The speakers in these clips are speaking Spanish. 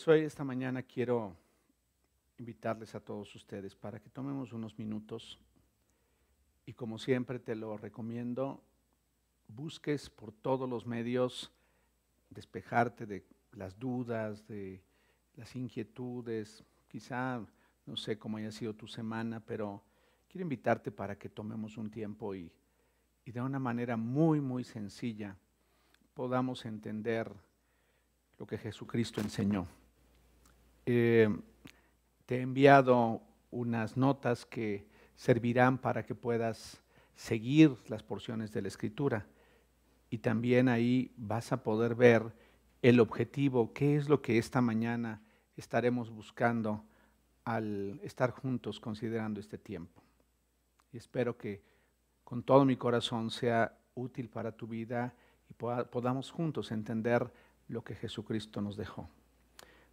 Pues hoy, esta mañana, quiero invitarles a todos ustedes para que tomemos unos minutos y como siempre te lo recomiendo, busques por todos los medios despejarte de las dudas, de las inquietudes, quizá no sé cómo haya sido tu semana, pero quiero invitarte para que tomemos un tiempo y, y de una manera muy, muy sencilla podamos entender lo que Jesucristo enseñó. Eh, te he enviado unas notas que servirán para que puedas seguir las porciones de la escritura y también ahí vas a poder ver el objetivo, qué es lo que esta mañana estaremos buscando al estar juntos considerando este tiempo. Y espero que con todo mi corazón sea útil para tu vida y podamos juntos entender lo que Jesucristo nos dejó.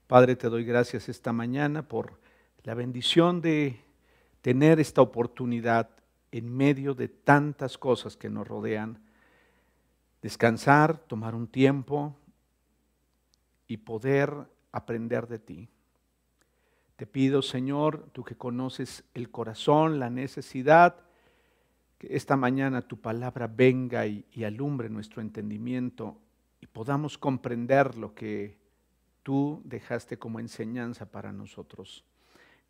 Padre, te doy gracias esta mañana por la bendición de tener esta oportunidad en medio de tantas cosas que nos rodean, descansar, tomar un tiempo y poder aprender de ti. Te pido, Señor, tú que conoces el corazón, la necesidad, que esta mañana tu palabra venga y, y alumbre nuestro entendimiento y podamos comprender lo que tú dejaste como enseñanza para nosotros.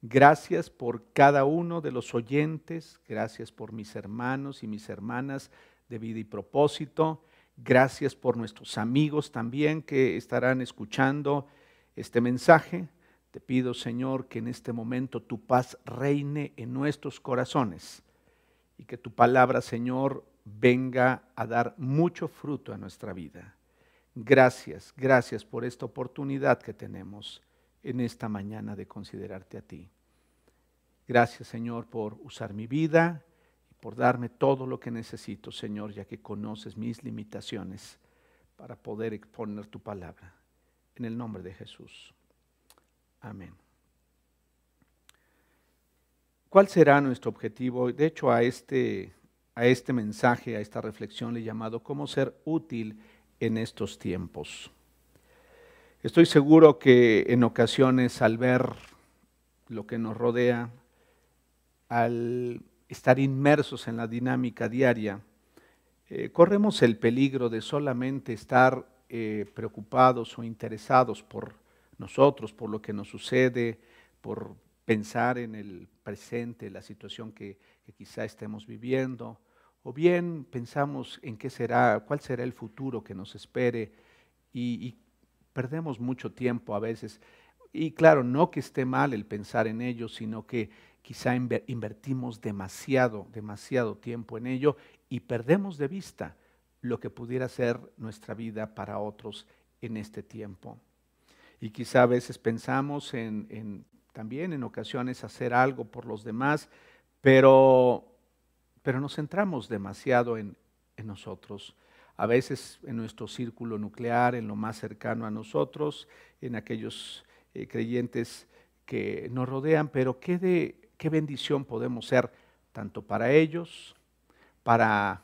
Gracias por cada uno de los oyentes, gracias por mis hermanos y mis hermanas de vida y propósito, gracias por nuestros amigos también que estarán escuchando este mensaje. Te pido, Señor, que en este momento tu paz reine en nuestros corazones y que tu palabra, Señor, venga a dar mucho fruto a nuestra vida. Gracias, gracias por esta oportunidad que tenemos en esta mañana de considerarte a ti. Gracias, Señor, por usar mi vida y por darme todo lo que necesito, Señor, ya que conoces mis limitaciones para poder exponer tu palabra. En el nombre de Jesús. Amén. ¿Cuál será nuestro objetivo? De hecho, a este, a este mensaje, a esta reflexión le he llamado cómo ser útil en estos tiempos. Estoy seguro que en ocasiones al ver lo que nos rodea, al estar inmersos en la dinámica diaria, eh, corremos el peligro de solamente estar eh, preocupados o interesados por nosotros, por lo que nos sucede, por pensar en el presente, la situación que, que quizá estemos viviendo, o bien pensamos en qué será, cuál será el futuro que nos espere y, perdemos mucho tiempo a veces. Y claro, no que esté mal el pensar en ello, sino que quizá invertimos demasiado, demasiado tiempo en ello y perdemos de vista lo que pudiera ser nuestra vida para otros en este tiempo. Y quizá a veces pensamos en también en ocasiones hacer algo por los demás, pero pero nos centramos demasiado en, nosotros. A veces en nuestro círculo nuclear, en lo más cercano a nosotros, en aquellos eh, creyentes que nos rodean, pero qué, qué bendición podemos ser tanto para ellos, para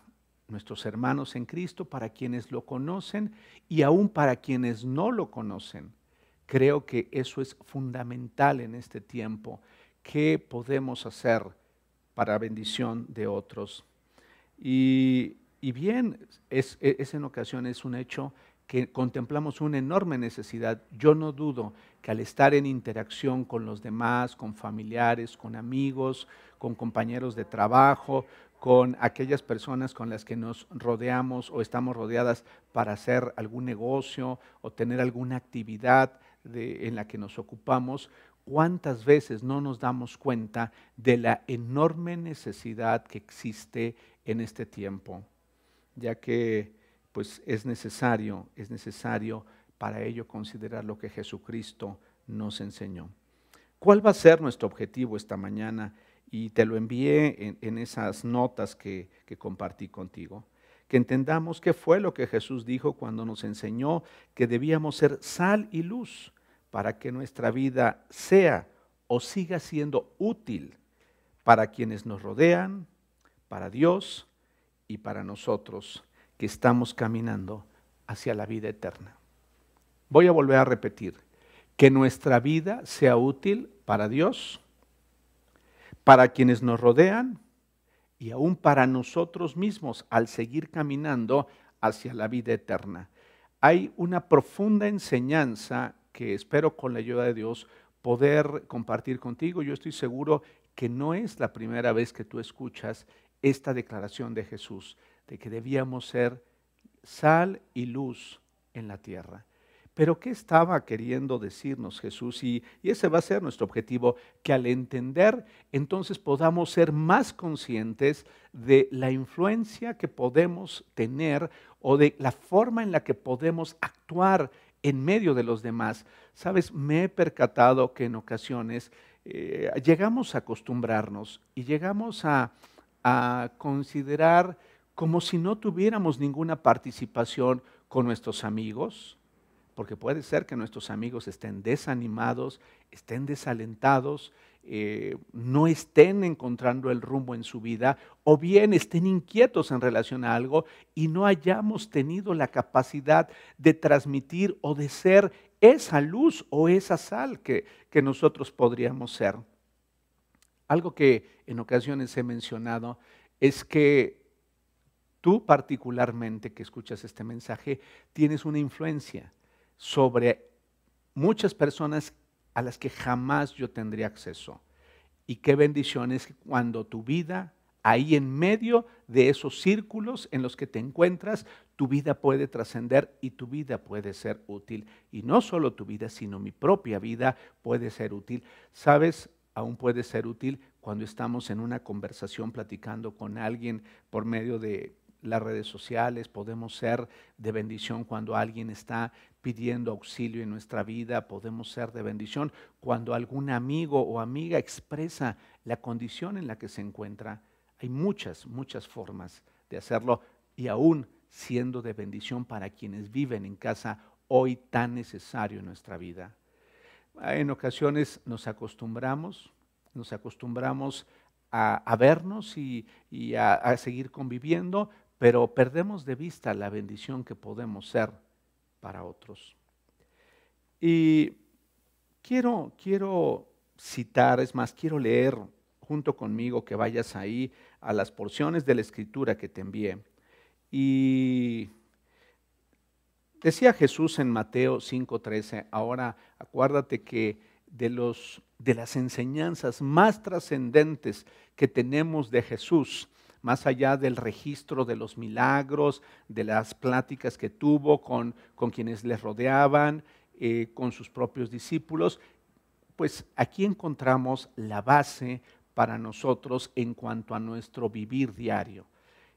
nuestros hermanos en Cristo, para quienes lo conocen y aún para quienes no lo conocen. Creo que eso es fundamental en este tiempo. ¿Qué podemos hacer? Para bendición de otros. Y, bien, es, es en ocasiones un hecho que contemplamos una enorme necesidad. Yo no dudo que al estar en interacción con los demás, con familiares, con amigos, con compañeros de trabajo, con aquellas personas con las que nos rodeamos o estamos rodeadas para hacer algún negocio o tener alguna actividad en la que nos ocupamos, ¿Cuántas veces no nos damos cuenta de la enorme necesidad que existe en este tiempo? Ya que pues es necesario, es necesario para ello considerar lo que Jesucristo nos enseñó. ¿Cuál va a ser nuestro objetivo esta mañana? Y te lo envié en, esas notas que, que compartí contigo. Que entendamos qué fue lo que Jesús dijo cuando nos enseñó que debíamos ser sal y luz para que nuestra vida sea o siga siendo útil para quienes nos rodean, para Dios y para nosotros que estamos caminando hacia la vida eterna. Voy a volver a repetir, que nuestra vida sea útil para Dios, para quienes nos rodean y aún para nosotros mismos al seguir caminando hacia la vida eterna. Hay una profunda enseñanza que espero con la ayuda de Dios poder compartir contigo. Yo estoy seguro que no es la primera vez que tú escuchas esta declaración de Jesús, de que debíamos ser sal y luz en la tierra. Pero ¿qué estaba queriendo decirnos Jesús? Y, ese va a ser nuestro objetivo, que al entender entonces podamos ser más conscientes de la influencia que podemos tener o de la forma en la que podemos actuar en medio de los demás. Sabes, me he percatado que en ocasiones eh, llegamos a acostumbrarnos y llegamos a, a considerar como si no tuviéramos ninguna participación con nuestros amigos, porque puede ser que nuestros amigos estén desanimados, estén desalentados, eh, no estén encontrando el rumbo en su vida o bien estén inquietos en relación a algo y no hayamos tenido la capacidad de transmitir o de ser esa luz o esa sal que, que nosotros podríamos ser. Algo que en ocasiones he mencionado es que tú particularmente que escuchas este mensaje tienes una influencia sobre muchas personas a las que jamás yo tendría acceso. Y qué bendición es cuando tu vida, ahí en medio de esos círculos en los que te encuentras, tu vida puede trascender y tu vida puede ser útil. Y no solo tu vida, sino mi propia vida puede ser útil. ¿Sabes? Aún puede ser útil cuando estamos en una conversación platicando con alguien por medio de las redes sociales, podemos ser de bendición cuando alguien está pidiendo auxilio en nuestra vida, podemos ser de bendición cuando algún amigo o amiga expresa la condición en la que se encuentra. Hay muchas, muchas formas de hacerlo y aún siendo de bendición para quienes viven en casa hoy tan necesario en nuestra vida. En ocasiones nos acostumbramos, nos acostumbramos a, vernos y, a seguir conviviendo, pero perdemos de vista la bendición que podemos ser para otros. Y quiero, quiero citar, es más, quiero leer junto conmigo que vayas ahí a las porciones de la escritura que te envié. Y decía Jesús en Mateo 5:13, ahora acuérdate que de, los, de las enseñanzas más trascendentes que tenemos de Jesús, más allá del registro de los milagros, de las pláticas que tuvo con, con quienes le rodeaban, eh, con sus propios discípulos, pues aquí encontramos la base para nosotros en cuanto a nuestro vivir diario.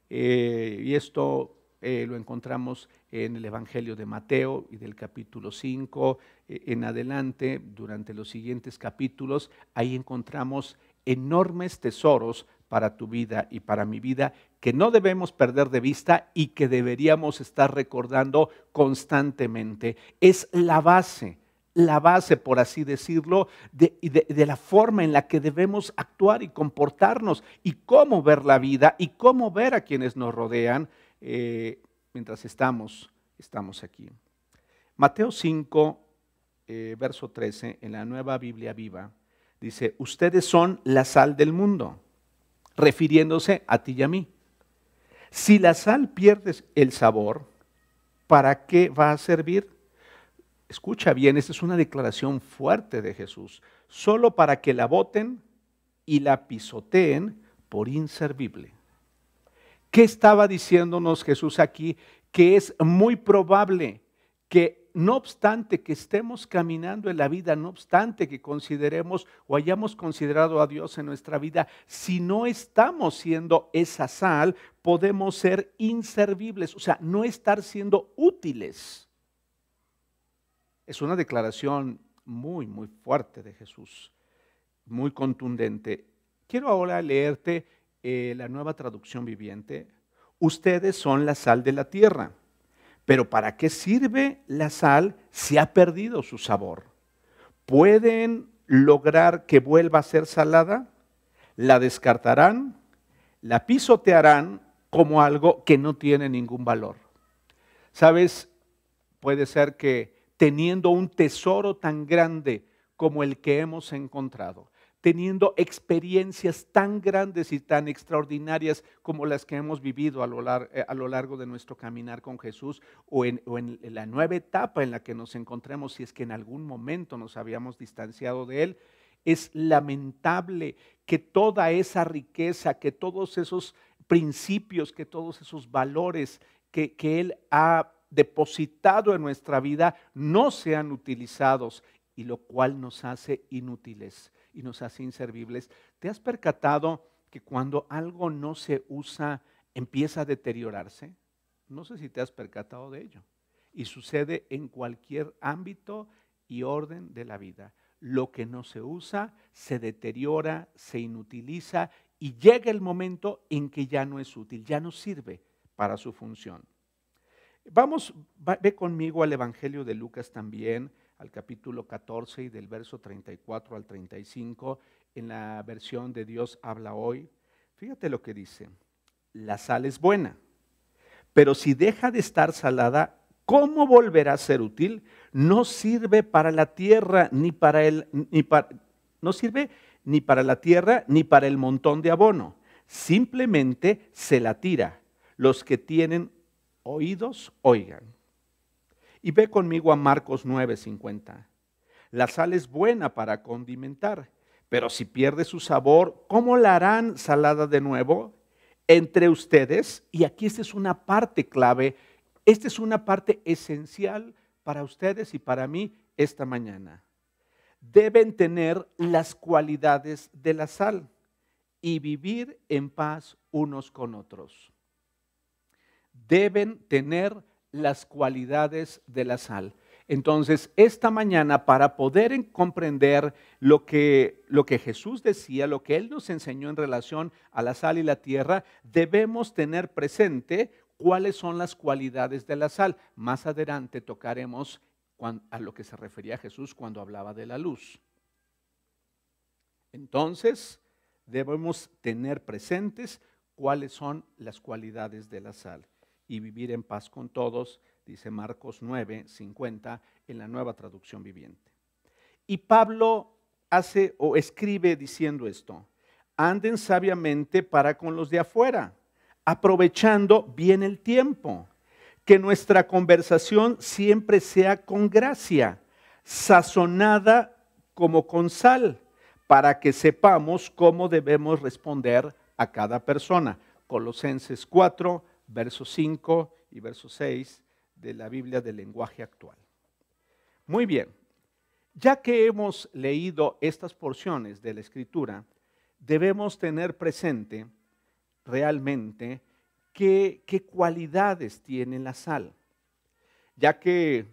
Eh, y esto eh, lo encontramos en el Evangelio de Mateo y del capítulo 5 en adelante, durante los siguientes capítulos, ahí encontramos enormes tesoros para tu vida y para mi vida que no debemos perder de vista y que deberíamos estar recordando constantemente. Es la base, la base, por así decirlo, de, la forma en la que debemos actuar y comportarnos y cómo ver la vida y cómo ver a quienes nos rodean eh, mientras estamos, estamos aquí. Mateo 5, eh, verso 13, en la nueva Biblia viva, dice, ustedes son la sal del mundo refiriéndose a ti y a mí. Si la sal pierde el sabor, ¿para qué va a servir? Escucha bien, esta es una declaración fuerte de Jesús. Solo para que la boten y la pisoteen por inservible. ¿Qué estaba diciéndonos Jesús aquí? Que es muy probable que no obstante que estemos caminando en la vida, no obstante que consideremos o hayamos considerado a Dios en nuestra vida, si no estamos siendo esa sal, podemos ser inservibles, o sea, no estar siendo útiles. Es una declaración muy, muy fuerte de Jesús, muy contundente. Quiero ahora leerte eh, la nueva traducción viviente. Ustedes son la sal de la tierra. Pero ¿para qué sirve la sal si ha perdido su sabor? ¿Pueden lograr que vuelva a ser salada? ¿La descartarán? ¿La pisotearán como algo que no tiene ningún valor? ¿Sabes? Puede ser que teniendo un tesoro tan grande como el que hemos encontrado, teniendo experiencias tan grandes y tan extraordinarias como las que hemos vivido a lo, eh, largo, de nuestro caminar con Jesús o en, la nueva etapa en la que nos encontremos, si es que en algún momento nos habíamos distanciado de Él. Es lamentable que toda esa riqueza, que todos esos principios, que todos esos valores que Él ha depositado en nuestra vida no sean utilizados y lo cual nos hace inútiles y nos hace inservibles. ¿Te has percatado que cuando algo no se usa empieza a deteriorarse? No sé si te has percatado de ello. Y sucede en cualquier ámbito y orden de la vida. Lo que no se usa se deteriora, se inutiliza y llega el momento en que ya no es útil, ya no sirve para su función. Vamos, ve conmigo al Evangelio de Lucas también, al capítulo 14 y del verso 34 al 35, en la versión de Dios habla hoy. Fíjate lo que dice, la sal es buena, pero si deja de estar salada, ¿cómo volverá a ser útil? No sirve para la tierra ni para el ni para, no sirve ni para la tierra ni para el montón de abono. Simplemente se la tira. Los que tienen oídos, oigan. Y ve conmigo a Marcos 9:50. La sal es buena para condimentar, pero si pierde su sabor, ¿cómo la harán salada de nuevo? Entre ustedes, y aquí esta es una parte clave, esta es una parte esencial para ustedes y para mí esta mañana. Deben tener las cualidades de la sal y vivir en paz unos con otros deben tener las cualidades de la sal. Entonces, esta mañana, para poder comprender lo que, lo que Jesús decía, lo que Él nos enseñó en relación a la sal y la tierra, debemos tener presente cuáles son las cualidades de la sal. Más adelante tocaremos a lo que se refería Jesús cuando hablaba de la luz. Entonces, debemos tener presentes cuáles son las cualidades de la sal y vivir en paz con todos, dice Marcos 9, 50 en la nueva traducción viviente. Y Pablo hace o escribe diciendo esto, anden sabiamente para con los de afuera, aprovechando bien el tiempo, que nuestra conversación siempre sea con gracia, sazonada como con sal, para que sepamos cómo debemos responder a cada persona. Colosenses 4, verso 5 y verso 6 de la Biblia del lenguaje actual. Muy bien, ya que hemos leído estas porciones de la Escritura, debemos tener presente realmente qué, cualidades tiene la sal, ya que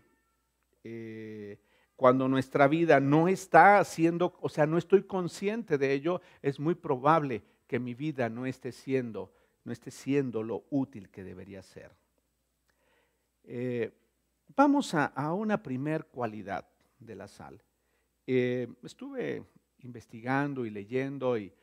eh, cuando nuestra vida no está haciendo, o sea, no estoy consciente de ello, es muy probable que mi vida no esté siendo no esté siendo lo útil que debería ser. Eh, vamos a, una primer cualidad de la sal. Eh, estuve investigando y leyendo y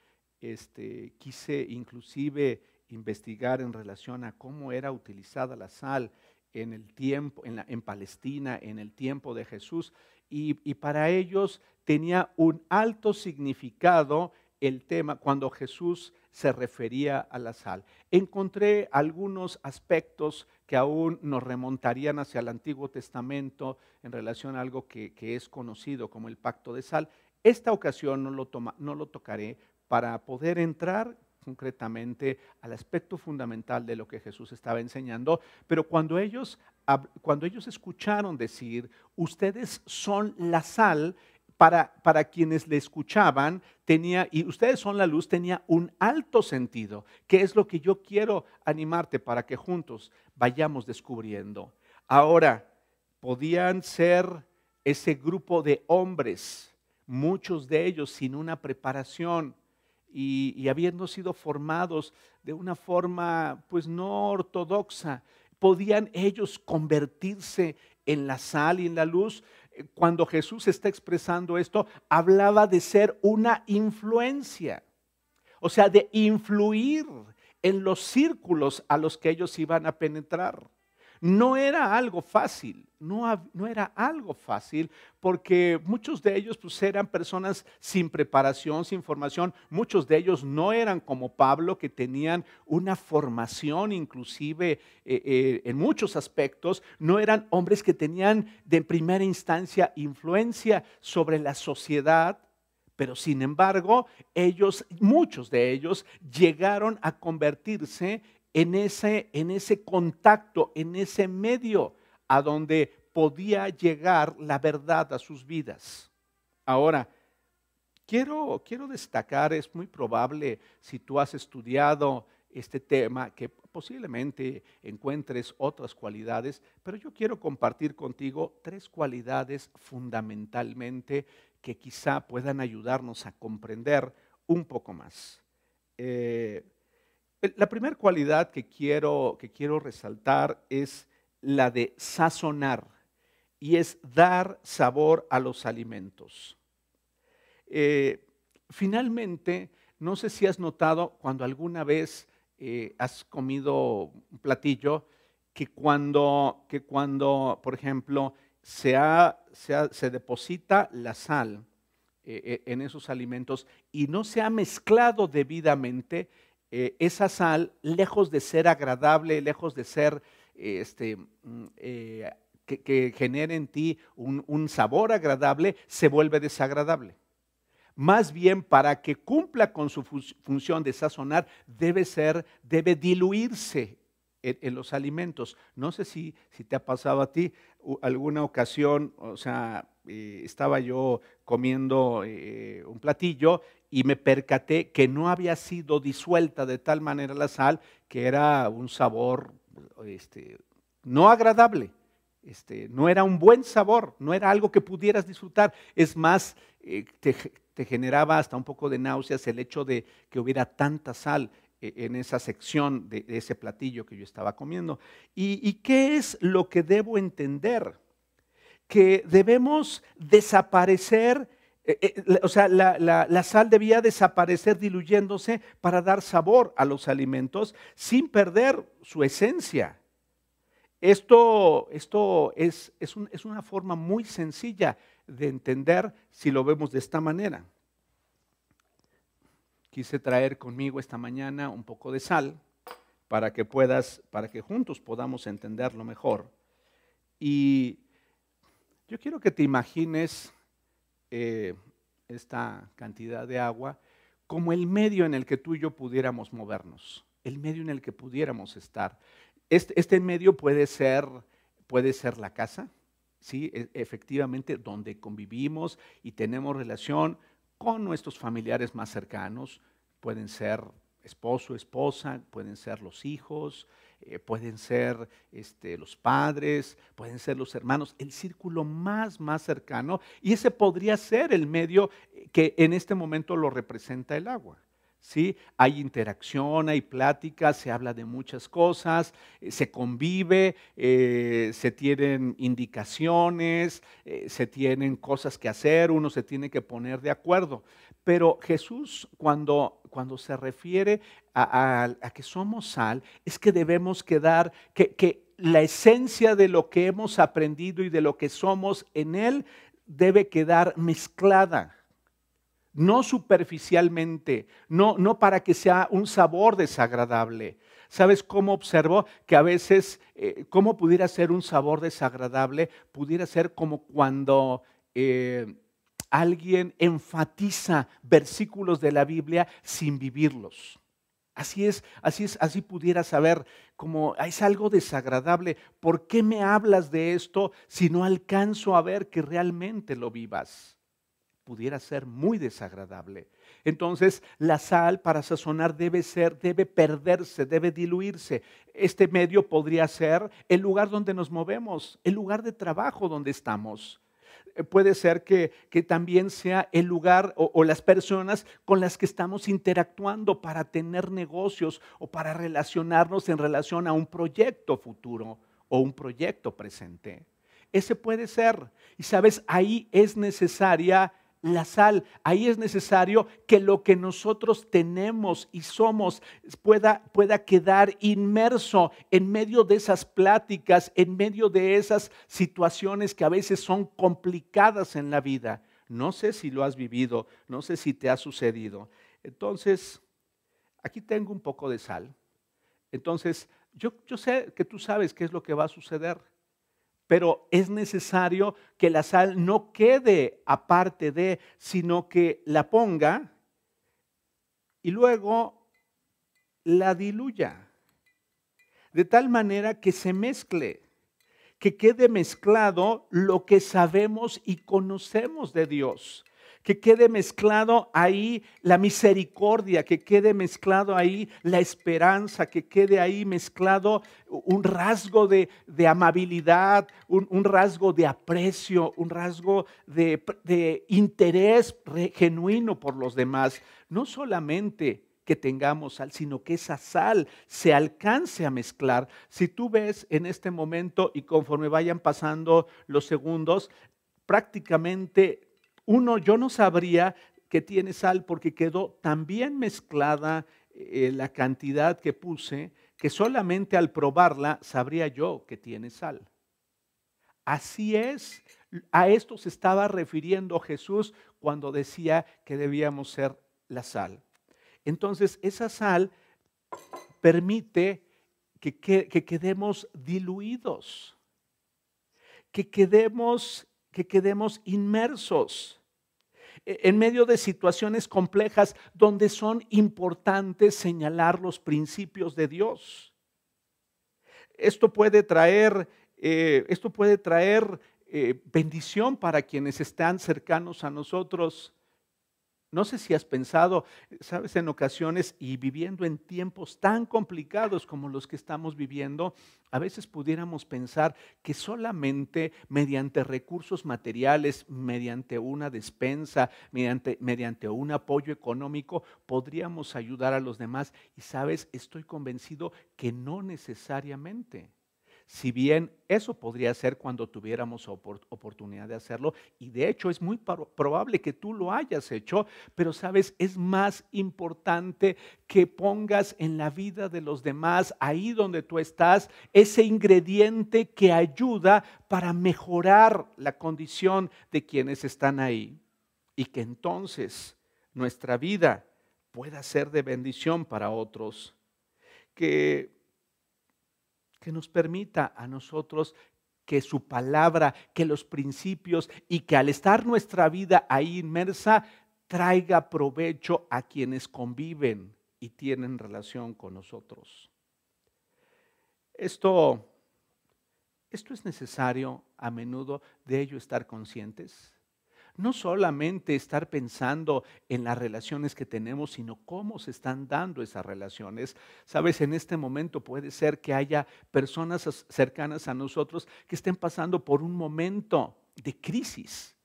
este, quise inclusive investigar en relación a cómo era utilizada la sal en el tiempo, en, Palestina, en el tiempo de Jesús, y, para ellos tenía un alto significado el tema cuando Jesús se refería a la sal. Encontré algunos aspectos que aún nos remontarían hacia el Antiguo Testamento en relación a algo que, es conocido como el pacto de sal. Esta ocasión no lo, no lo tocaré para poder entrar concretamente al aspecto fundamental de lo que Jesús estaba enseñando, pero cuando ellos, cuando ellos escucharon decir, ustedes son la sal, para, quienes le escuchaban, tenía, y ustedes son la luz, tenía un alto sentido, que es lo que yo quiero animarte para que juntos vayamos descubriendo. Ahora, podían ser ese grupo de hombres, muchos de ellos sin una preparación y, y habiendo sido formados de una forma pues no ortodoxa, podían ellos convertirse en la sal y en la luz, cuando Jesús está expresando esto, hablaba de ser una influencia, o sea, de influir en los círculos a los que ellos iban a penetrar. No era algo fácil, no, no, era algo fácil, porque muchos de ellos pues, eran personas sin preparación, sin formación, muchos de ellos no eran como Pablo, que tenían una formación inclusive eh, eh, en muchos aspectos, no eran hombres que tenían de primera instancia influencia sobre la sociedad, pero sin embargo, ellos, muchos de ellos, llegaron a convertirse en ese, en ese contacto, en ese medio a donde podía llegar la verdad a sus vidas. Ahora, quiero, quiero destacar, es muy probable si tú has estudiado este tema, que posiblemente encuentres otras cualidades, pero yo quiero compartir contigo tres cualidades fundamentalmente que quizá puedan ayudarnos a comprender un poco más. Eh, la primera cualidad que quiero, que quiero resaltar es la de sazonar y es dar sabor a los alimentos. Eh, finalmente, no sé si has notado cuando alguna vez eh, has comido un platillo que cuando, que cuando por ejemplo, se, se, deposita la sal eh, en esos alimentos y no se ha mezclado debidamente, eh, esa sal, lejos de ser agradable, lejos de ser, este, mm, eh, que, genere en ti un, sabor agradable, se vuelve desagradable. Más bien, para que cumpla con su función de sazonar, debe ser, debe diluirse en, los alimentos. No sé si, si te ha pasado a ti alguna ocasión, o sea, eh, estaba yo comiendo un platillo y me percaté que no había sido disuelta de tal manera la sal que era un sabor este, no agradable. Este, no era un buen sabor, no era algo que pudieras disfrutar. Es más, eh, te, generaba hasta un poco de náuseas el hecho de que hubiera tanta sal eh, en esa sección de, ese platillo que yo estaba comiendo. ¿Y qué es lo que debo entender? Que debemos desaparecer eh, eh, o sea, la, sal debía desaparecer diluyéndose para dar sabor a los alimentos sin perder su esencia. Esto, esto es, es, es una forma muy sencilla de entender si lo vemos de esta manera. Quise traer conmigo esta mañana un poco de sal para que puedas, para que juntos podamos entenderlo mejor. Y yo quiero que te imagines eh, esta cantidad de agua como el medio en el que tú y yo pudiéramos movernos, el medio en el que pudiéramos estar. Este, este medio puede ser, puede ser la casa, ¿sí? E, efectivamente, donde convivimos y tenemos relación con nuestros familiares más cercanos, pueden ser esposo, esposa, pueden ser los hijos, eh, pueden ser este, los padres, pueden ser los hermanos, el círculo más, más cercano, y ese podría ser el medio que en este momento lo representa el agua. ¿Sí? Hay interacción, hay plática, se habla de muchas cosas, eh, se convive, eh, se tienen indicaciones, se tienen cosas que hacer, uno se tiene que poner de acuerdo. Pero Jesús cuando, cuando se refiere a, que somos sal, es que debemos quedar, que, que la esencia de lo que hemos aprendido y de lo que somos en Él debe quedar mezclada no superficialmente, no, no para que sea un sabor desagradable. ¿Sabes cómo observo que a veces, eh, cómo pudiera ser un sabor desagradable? Pudiera ser como cuando eh, alguien enfatiza versículos de la Biblia sin vivirlos. Así es, así es, así pudiera saber como es algo desagradable. ¿Por qué me hablas de esto si no alcanzo a ver que realmente lo vivas? Pudiera ser muy desagradable. Entonces, la sal para sazonar debe ser, debe perderse, debe diluirse. Este medio podría ser el lugar donde nos movemos, el lugar de trabajo donde estamos. Eh, puede ser que, también sea el lugar o, las personas con las que estamos interactuando para tener negocios o para relacionarnos en relación a un proyecto futuro o un proyecto presente. Ese puede ser. Y sabes, ahí es necesaria la sal. Ahí es necesario que lo que nosotros tenemos y somos pueda, pueda quedar inmerso en medio de esas pláticas, en medio de esas situaciones que a veces son complicadas en la vida. No sé si lo has vivido, no sé si te ha sucedido. Entonces, aquí tengo un poco de sal. Entonces, yo, yo sé que tú sabes qué es lo que va a suceder pero es necesario que la sal no quede aparte de, sino que la ponga y luego la diluya, de tal manera que se mezcle, que quede mezclado lo que sabemos y conocemos de Dios que quede mezclado ahí la misericordia, que quede mezclado ahí la esperanza, que quede ahí mezclado un rasgo de, amabilidad, un, rasgo de aprecio, un rasgo de, de interés genuino por los demás. No solamente que tengamos sal, sino que esa sal se alcance a mezclar. Si tú ves en este momento y conforme vayan pasando los segundos, prácticamente uno, yo no sabría que tiene sal porque quedó tan bien mezclada eh, la cantidad que puse que solamente al probarla sabría yo que tiene sal. Así es, a esto se estaba refiriendo Jesús cuando decía que debíamos ser la sal. Entonces, esa sal permite que, que quedemos diluidos, que que quedemos inmersos. E-, en medio de situaciones complejas donde son importantes señalar los principios de Dios. Esto puede traer, eh, esto puede traer eh, bendición para quienes están cercanos a nosotros no sé si has pensado, sabes, en ocasiones y viviendo en tiempos tan complicados como los que estamos viviendo, a veces pudiéramos pensar que solamente mediante recursos materiales, mediante una despensa, mediante, mediante un apoyo económico, podríamos ayudar a los demás. Y sabes, estoy convencido que no necesariamente. Si bien eso podría ser cuando tuviéramos oportunidad de hacerlo, y de hecho es muy probable que tú lo hayas hecho, pero sabes, es más importante que pongas en la vida de los demás, ahí donde tú estás, ese ingrediente que ayuda para mejorar la condición de quienes están ahí. Y que entonces nuestra vida pueda ser de bendición para otros. Que que nos permita a nosotros que su palabra, que los principios y que al estar nuestra vida ahí inmersa, traiga provecho a quienes conviven y tienen relación con nosotros. Esto, esto es necesario a menudo de ello estar conscientes no solamente estar pensando en las relaciones que tenemos, sino cómo se están dando esas relaciones. Sabes, en este momento puede ser que haya personas cercanas a nosotros que estén pasando por un momento de crisis,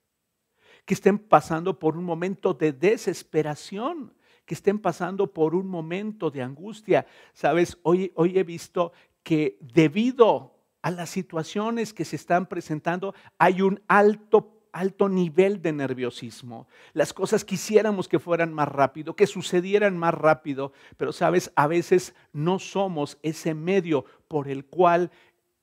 que estén pasando por un momento de desesperación, que estén pasando por un momento de angustia. Sabes, hoy, hoy he visto que debido a las situaciones que se están presentando, hay un alto alto nivel de nerviosismo. Las cosas quisiéramos que fueran más rápido, que sucedieran más rápido, pero sabes, a veces no somos ese medio por el cual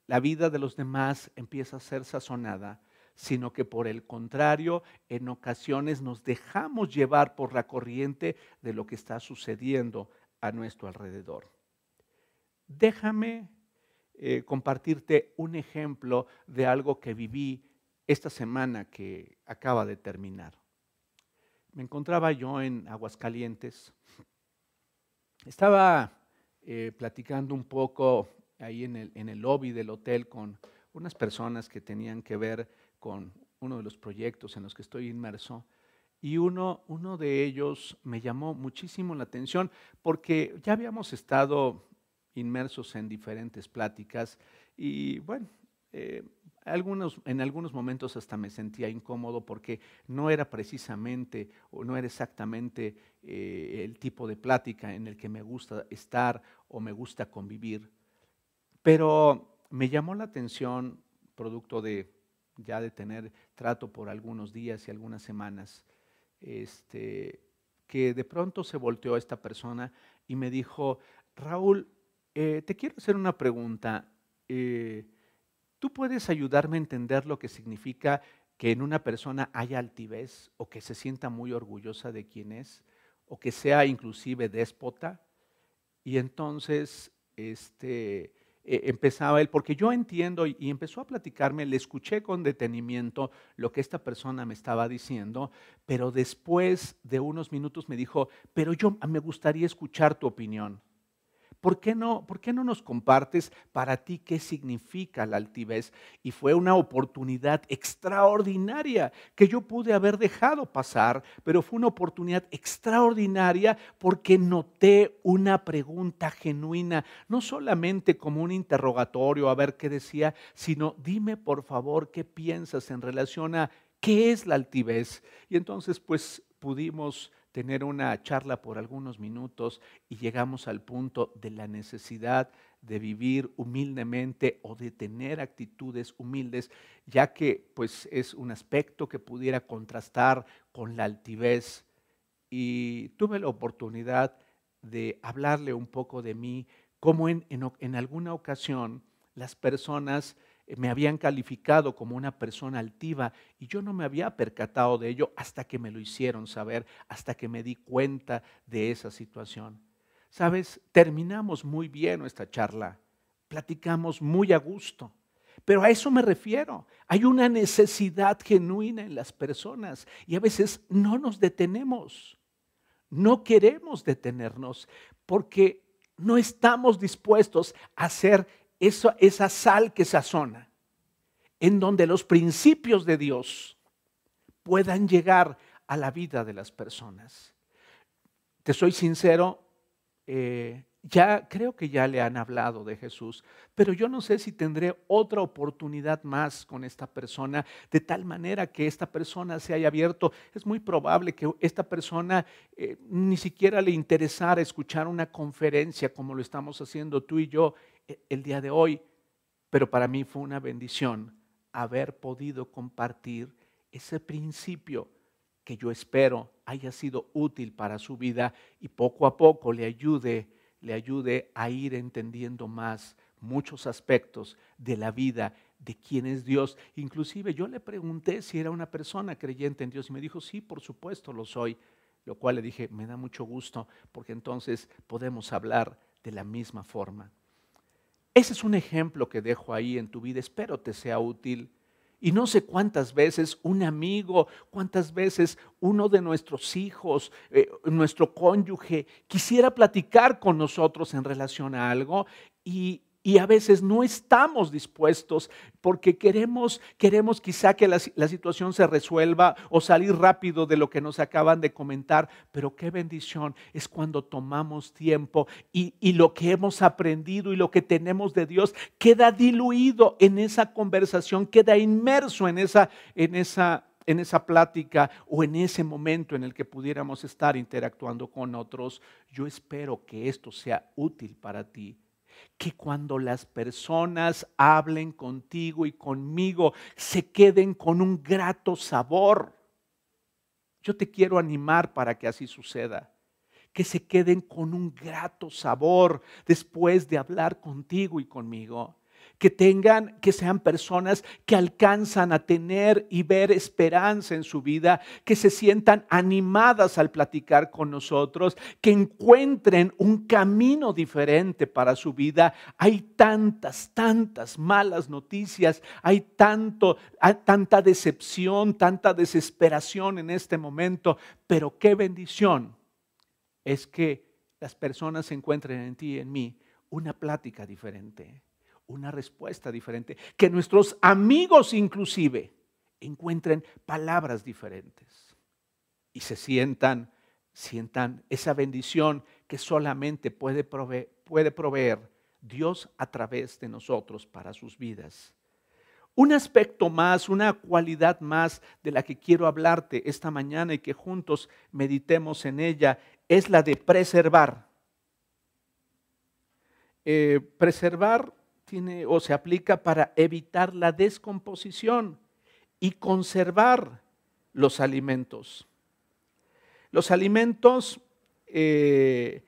la vida de los demás empieza a ser sazonada, sino que por el contrario, en ocasiones nos dejamos llevar por la corriente de lo que está sucediendo a nuestro alrededor. Déjame eh, compartirte un ejemplo de algo que viví esta semana que acaba de terminar. Me encontraba yo en Aguascalientes. Estaba eh, platicando un poco ahí en el, en el lobby del hotel con unas personas que tenían que ver con uno de los proyectos en los que estoy inmerso. Y uno, uno de ellos me llamó muchísimo la atención porque ya habíamos estado inmersos en diferentes pláticas y bueno, eh, algunos, en algunos momentos hasta me sentía incómodo porque no era precisamente o no era exactamente eh, el tipo de plática en el que me gusta estar o me gusta convivir. Pero me llamó la atención, producto de ya de tener trato por algunos días y algunas semanas, este, que de pronto se volteó a esta persona y me dijo, Raúl, eh, te quiero hacer una pregunta. Eh, ¿Tú puedes ayudarme a entender lo que significa que en una persona haya altivez o que se sienta muy orgullosa de quién es o que sea inclusive déspota? Y entonces este, e, empezaba él, porque yo entiendo y, empezó a platicarme, le escuché con detenimiento lo que esta persona me estaba diciendo, pero después de unos minutos me dijo, pero yo me gustaría escuchar tu opinión. ¿Por qué, no, ¿Por qué no nos compartes para ti qué significa la altivez? Y fue una oportunidad extraordinaria que yo pude haber dejado pasar, pero fue una oportunidad extraordinaria porque noté una pregunta genuina, no solamente como un interrogatorio a ver qué decía, sino dime por favor qué piensas en relación a qué es la altivez. Y entonces pues pudimos tener una charla por algunos minutos y llegamos al punto de la necesidad de vivir humildemente o de tener actitudes humildes, ya que pues es un aspecto que pudiera contrastar con la altivez. Y tuve la oportunidad de hablarle un poco de mí, como en, en alguna ocasión las personas me habían calificado como una persona altiva y yo no me había percatado de ello hasta que me lo hicieron saber, hasta que me di cuenta de esa situación. Sabes, terminamos muy bien nuestra charla, platicamos muy a gusto, pero a eso me refiero. Hay una necesidad genuina en las personas y a veces no nos detenemos, no queremos detenernos porque no estamos dispuestos a ser esa, sal que sazona, en donde los principios de Dios puedan llegar a la vida de las personas. Te soy sincero, eh, ya creo que ya le han hablado de Jesús, pero yo no sé si tendré otra oportunidad más con esta persona, de tal manera que esta persona se haya abierto. Es muy probable que esta persona eh, ni siquiera le interesara escuchar una conferencia como lo estamos haciendo tú y yo el día de hoy, pero para mí fue una bendición haber podido compartir ese principio que yo espero haya sido útil para su vida y poco a poco le ayude, le ayude a ir entendiendo más muchos aspectos de la vida de quién es Dios. Inclusive yo le pregunté si era una persona creyente en Dios y me dijo, sí, por supuesto lo soy, lo cual le dije, me da mucho gusto porque entonces podemos hablar de la misma forma. Ese es un ejemplo que dejo ahí en tu vida, espero te sea útil. Y no sé cuántas veces un amigo, cuántas veces uno de nuestros hijos, eh, nuestro cónyuge, quisiera platicar con nosotros en relación a algo y, y a veces no estamos dispuestos porque queremos, queremos quizá que la, situación se resuelva o salir rápido de lo que nos acaban de comentar, pero qué bendición es cuando tomamos tiempo y, y lo que hemos aprendido y lo que tenemos de Dios queda diluido en esa conversación, queda inmerso en esa, en esa en esa plática o en ese momento en el que pudiéramos estar interactuando con otros, yo espero que esto sea útil para ti que cuando las personas hablen contigo y conmigo se queden con un grato sabor. Yo te quiero animar para que así suceda. Que se queden con un grato sabor después de hablar contigo y conmigo que tengan, que sean personas que alcanzan a tener y ver esperanza en su vida, que se sientan animadas al platicar con nosotros, que encuentren un camino diferente para su vida. Hay tantas, tantas malas noticias, hay tanto, hay tanta decepción, tanta desesperación en este momento, pero qué bendición es que las personas encuentren en ti y en mí una plática diferente una respuesta diferente, que nuestros amigos inclusive encuentren palabras diferentes y se sientan, sientan esa bendición que solamente puede proveer, Dios a través de nosotros para sus vidas. Un aspecto más, una cualidad más de la que quiero hablarte esta mañana y que juntos meditemos en ella es la de preservar. Eh, preservar o se aplica para evitar la descomposición y conservar los alimentos. Los alimentos, eh,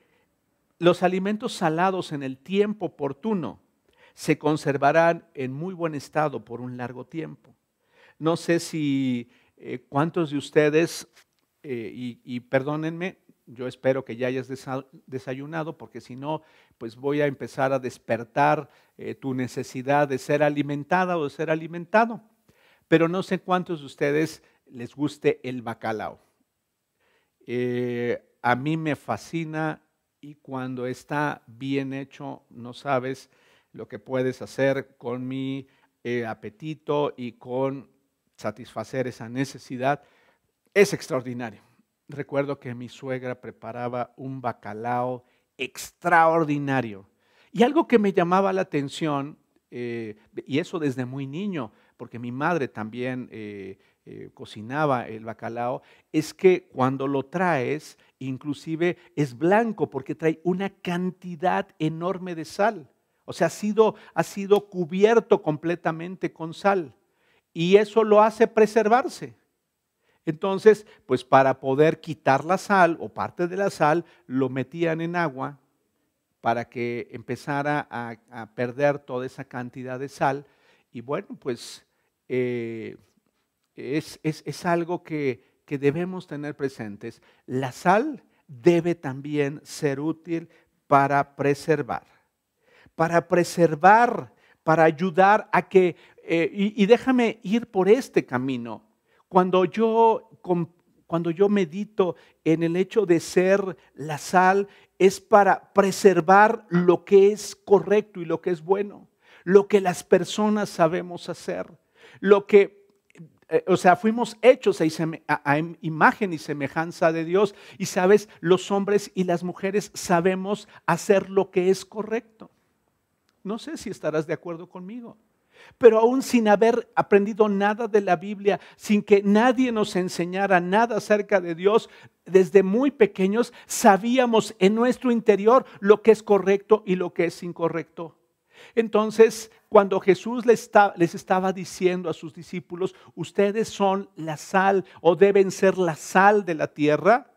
los alimentos salados en el tiempo oportuno se conservarán en muy buen estado por un largo tiempo. No sé si eh, cuántos de ustedes, eh, y, perdónenme, yo espero que ya hayas desayunado, porque si no, pues voy a empezar a despertar tu necesidad de ser alimentada o de ser alimentado. Pero no sé cuántos de ustedes les guste el bacalao. Eh, a mí me fascina y cuando está bien hecho, no sabes lo que puedes hacer con mi eh, apetito y con satisfacer esa necesidad. Es extraordinario. Recuerdo que mi suegra preparaba un bacalao extraordinario. Y algo que me llamaba la atención, eh, y eso desde muy niño, porque mi madre también eh, eh, cocinaba el bacalao, es que cuando lo traes, inclusive es blanco porque trae una cantidad enorme de sal. O sea, ha sido, ha sido cubierto completamente con sal. Y eso lo hace preservarse. Entonces, pues para poder quitar la sal o parte de la sal, lo metían en agua para que empezara a, perder toda esa cantidad de sal. Y bueno, pues eh, es, algo que, que debemos tener presentes. La sal debe también ser útil para preservar, para preservar, para ayudar a que, eh, y, déjame ir por este camino, cuando yo, cuando yo medito en el hecho de ser la sal, es para preservar lo que es correcto y lo que es bueno, lo que las personas sabemos hacer lo que, eh, o sea, fuimos hechos a, imagen y semejanza de Dios. Y sabes, los hombres y las mujeres sabemos hacer lo que es correcto. No sé si estarás de acuerdo conmigo. Pero aún sin haber aprendido nada de la Biblia, sin que nadie nos enseñara nada acerca de Dios, desde muy pequeños sabíamos en nuestro interior lo que es correcto y lo que es incorrecto. Entonces, cuando Jesús les, estaba diciendo a sus discípulos, ustedes son la sal o deben ser la sal de la tierra,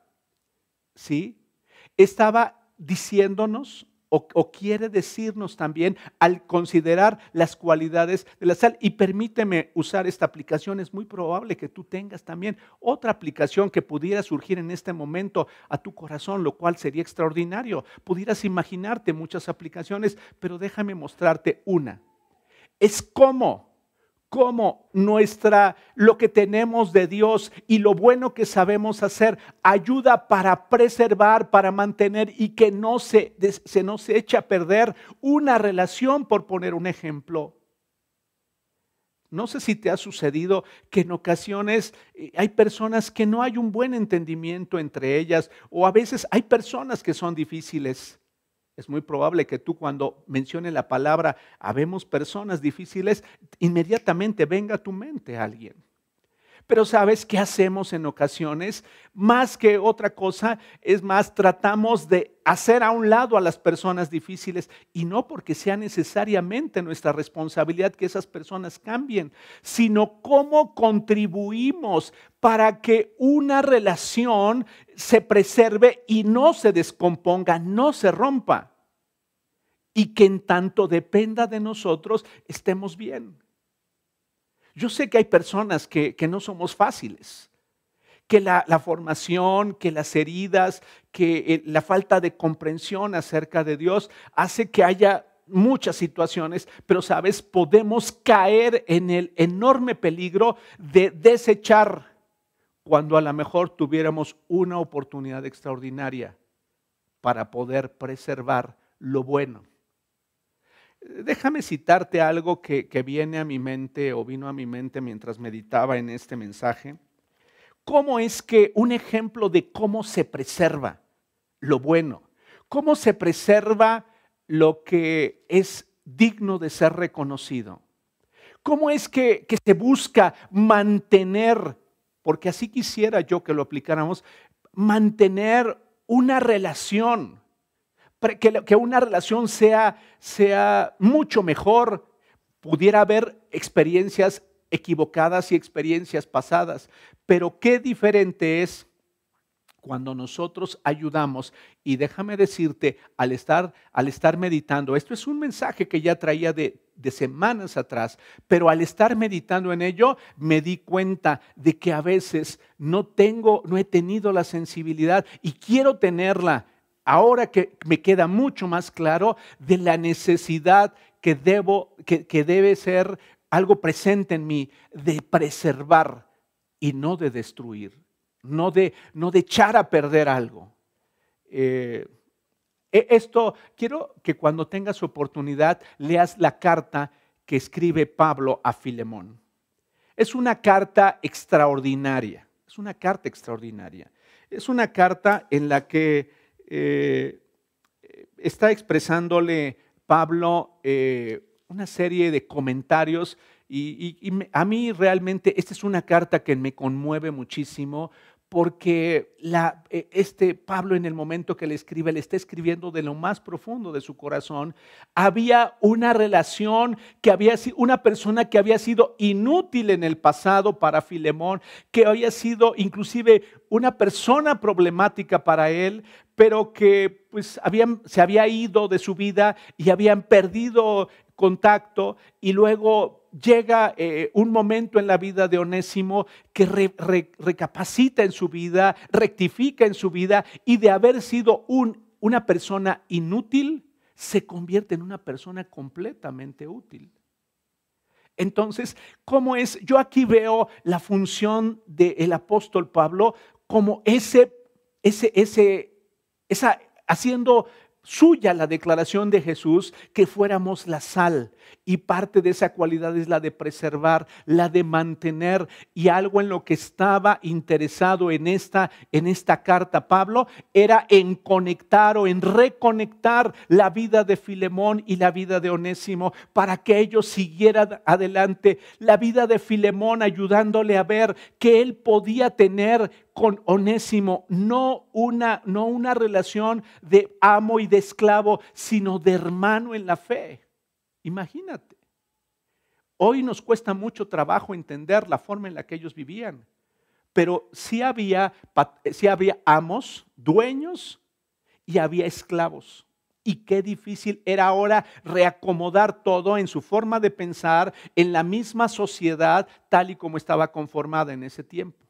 ¿sí? Estaba diciéndonos o, quiere decirnos también al considerar las cualidades de la sal. Y permíteme usar esta aplicación, es muy probable que tú tengas también otra aplicación que pudiera surgir en este momento a tu corazón, lo cual sería extraordinario. Pudieras imaginarte muchas aplicaciones, pero déjame mostrarte una. Es como cómo nuestra lo que tenemos de Dios y lo bueno que sabemos hacer ayuda para preservar, para mantener y que no se, se nos eche a perder una relación, por poner un ejemplo. No sé si te ha sucedido que en ocasiones eh, hay personas que no hay un buen entendimiento entre ellas o a veces hay personas que son difíciles es muy probable que tú cuando mencione la palabra habemos personas difíciles, inmediatamente venga a tu mente alguien. Pero sabes qué hacemos en ocasiones? Más que otra cosa, es más, tratamos de hacer a un lado a las personas difíciles y no porque sea necesariamente nuestra responsabilidad que esas personas cambien, sino cómo contribuimos para que una relación se preserve y no se descomponga, no se rompa. Y que en tanto dependa de nosotros estemos bien. Yo sé que hay personas que, no somos fáciles, que la, formación, que las heridas, que eh, la falta de comprensión acerca de Dios hace que haya muchas situaciones, pero sabes, podemos caer en el enorme peligro de desechar cuando a lo mejor tuviéramos una oportunidad extraordinaria para poder preservar lo bueno. Déjame citarte algo que, viene a mi mente o vino a mi mente mientras meditaba en este mensaje. ¿Cómo es que un ejemplo de cómo se preserva lo bueno? ¿Cómo se preserva lo que es digno de ser reconocido? ¿Cómo es que, que se busca mantener, porque así quisiera yo que lo aplicáramos, mantener una relación que, una relación sea, sea mucho mejor, pudiera haber experiencias equivocadas y experiencias pasadas, pero qué diferente es cuando nosotros ayudamos, y déjame decirte, al estar, al estar meditando, esto es un mensaje que ya traía de, de semanas atrás, pero al estar meditando en ello, me di cuenta de que a veces no tengo, no he tenido la sensibilidad y quiero tenerla. Ahora que me queda mucho más claro de la necesidad que debo, que, debe ser algo presente en mí, de preservar y no de destruir no de, no echar a perder algo. Eh, e, esto, quiero que cuando tengas oportunidad leas la carta que escribe Pablo a Filemón. Es una carta extraordinaria, es una carta extraordinaria. Es una carta en la que eh, está expresándole Pablo eh, una serie de comentarios y, a mí realmente esta es una carta que me conmueve muchísimo porque la, e, este Pablo en el momento que le escribe, le está escribiendo de lo más profundo de su corazón. Había una relación que había sido, una persona que había sido inútil en el pasado para Filemón, que había sido inclusive una persona problemática para él, pero que pues se había ido de su vida y habían perdido contacto y luego llega eh, un momento en la vida de Onésimo que recapacita en su vida, rectifica en su vida y de haber sido un, una persona inútil, se convierte en una persona completamente útil. Entonces, ¿cómo es? Yo aquí veo la función del apóstol Pablo como ese, ese, ese, esa, haciendo suya la declaración de Jesús que fuéramos la sal. Y parte de esa cualidad es la de preservar, la de mantener. Y algo en lo que estaba interesado en esta, en esta carta Pablo era en conectar o en reconectar la vida de Filemón y la vida de Onésimo para que ellos siguieran adelante. La vida de Filemón ayudándole a ver que él podía tener con Onésimo no una, no una relación de amo y de esclavo, sino de hermano en la fe. Imagínate. Hoy nos cuesta mucho trabajo entender la forma en la que ellos vivían, pero sí había, sí había amos, dueños y había esclavos. Y qué difícil era ahora reacomodar todo en su forma de pensar en la misma sociedad tal y como estaba conformada en ese tiempo.